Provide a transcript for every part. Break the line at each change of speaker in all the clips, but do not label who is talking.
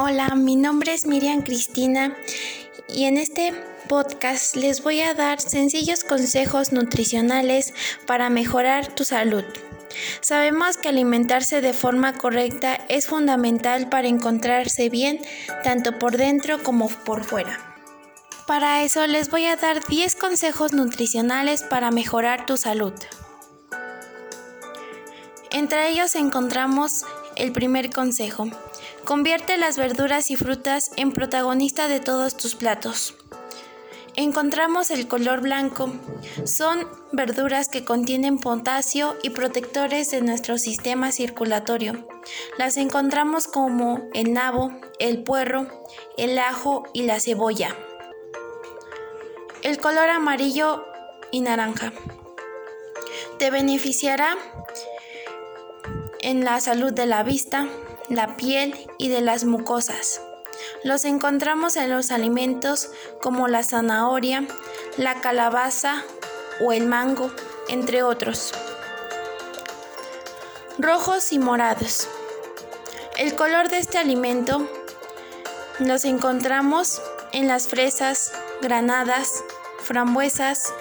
Hola, mi nombre es Miriam Cristina y en este podcast les voy a dar sencillos consejos nutricionales para mejorar tu salud. Sabemos que alimentarse de forma correcta es fundamental para encontrarse bien tanto por dentro como por fuera. Para eso les voy a dar 10 consejos nutricionales para mejorar tu salud. Entre ellos encontramos el primer consejo. Convierte las verduras y frutas en protagonista de todos tus platos. Encontramos el color blanco. Son verduras que contienen potasio y protectores de nuestro sistema circulatorio. Las encontramos como el nabo, el puerro, el ajo y la cebolla. El color amarillo y naranja. Te beneficiará en la salud de la vista, la piel y de las mucosas. Los encontramos en los alimentos como la zanahoria, la calabaza o el mango, entre otros. Rojos y morados. El color de este alimento los encontramos en las fresas, granadas, frambuesas,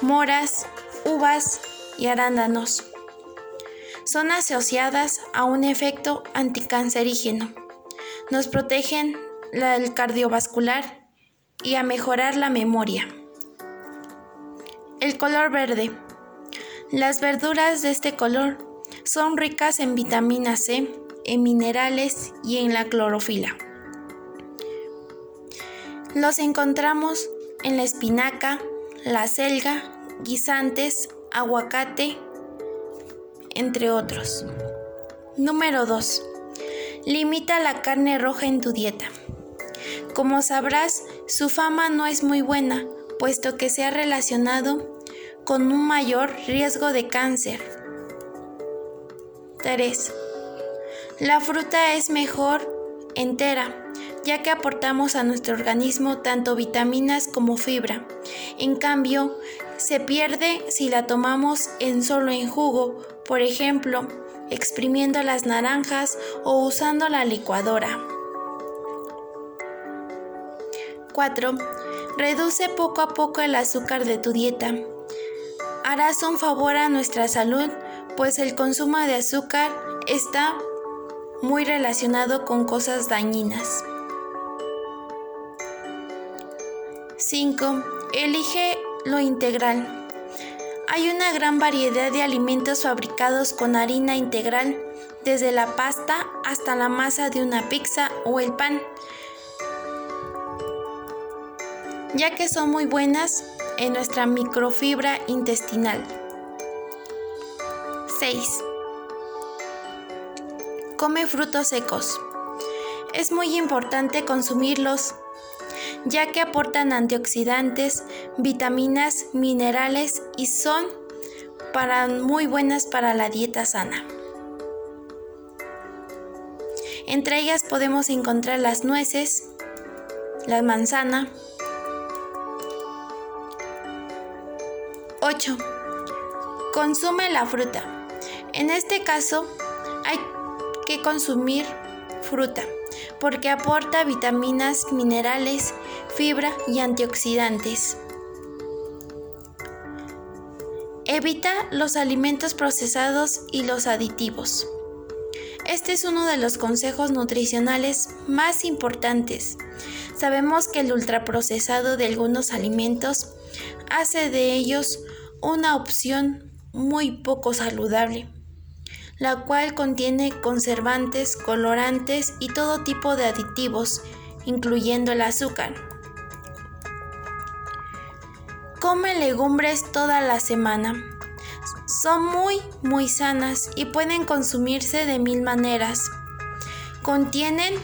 moras, uvas y arándanos son asociadas a un efecto anticancerígeno. Nos protegen el cardiovascular y a mejorar la memoria. El color verde. Las verduras de este color son ricas en vitamina C, en minerales y en la clorofila. Los encontramos en la espinaca, la selga, guisantes, aguacate, entre otros. Número 2. Limita la carne roja en tu dieta. Como sabrás, su fama no es muy buena, puesto que se ha relacionado con un mayor riesgo de cáncer. 3. La fruta es mejor entera, ya que aportamos a nuestro organismo tanto vitaminas como fibra. En cambio, se pierde si la tomamos en solo en jugo, por ejemplo, exprimiendo las naranjas o usando la licuadora. 4. Reduce poco a poco el azúcar de tu dieta. Harás un favor a nuestra salud, pues el consumo de azúcar está muy relacionado con cosas dañinas. 5. Elige lo integral. Hay una gran variedad de alimentos fabricados con harina integral, desde la pasta hasta la masa de una pizza o el pan, ya que son muy buenas en nuestra microfibra intestinal. 6. Come frutos secos. Es muy importante consumirlos ya que aportan antioxidantes, vitaminas, minerales y son para muy buenas para la dieta sana. Entre ellas podemos encontrar las nueces, la manzana. 8. Consume la fruta. En este caso hay que consumir fruta porque aporta vitaminas, minerales, fibra y antioxidantes. Evita los alimentos procesados y los aditivos. Este es uno de los consejos nutricionales más importantes. Sabemos que el ultraprocesado de algunos alimentos hace de ellos una opción muy poco saludable la cual contiene conservantes, colorantes y todo tipo de aditivos, incluyendo el azúcar. Come legumbres toda la semana. Son muy, muy sanas y pueden consumirse de mil maneras. Contienen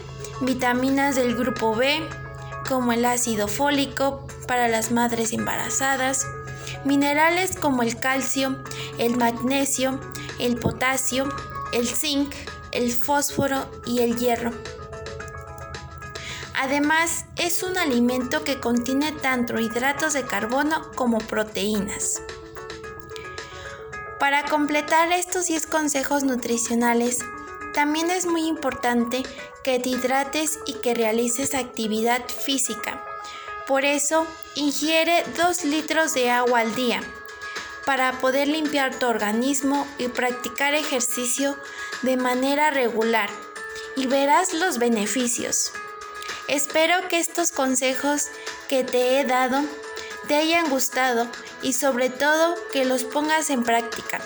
vitaminas del grupo B, como el ácido fólico para las madres embarazadas, minerales como el calcio, el magnesio, el potasio, el zinc, el fósforo y el hierro. Además, es un alimento que contiene tanto hidratos de carbono como proteínas. Para completar estos 10 consejos nutricionales, también es muy importante que te hidrates y que realices actividad física. Por eso, ingiere 2 litros de agua al día para poder limpiar tu organismo y practicar ejercicio de manera regular y verás los beneficios. Espero que estos consejos que te he dado te hayan gustado y sobre todo que los pongas en práctica.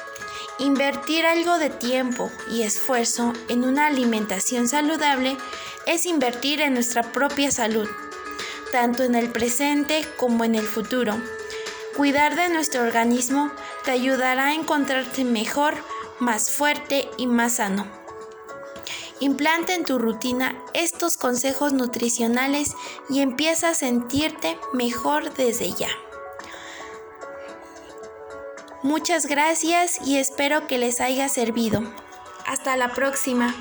Invertir algo de tiempo y esfuerzo en una alimentación saludable es invertir en nuestra propia salud, tanto en el presente como en el futuro. Cuidar de nuestro organismo te ayudará a encontrarte mejor, más fuerte y más sano. Implanta en tu rutina estos consejos nutricionales y empieza a sentirte mejor desde ya. Muchas gracias y espero que les haya servido. Hasta la próxima.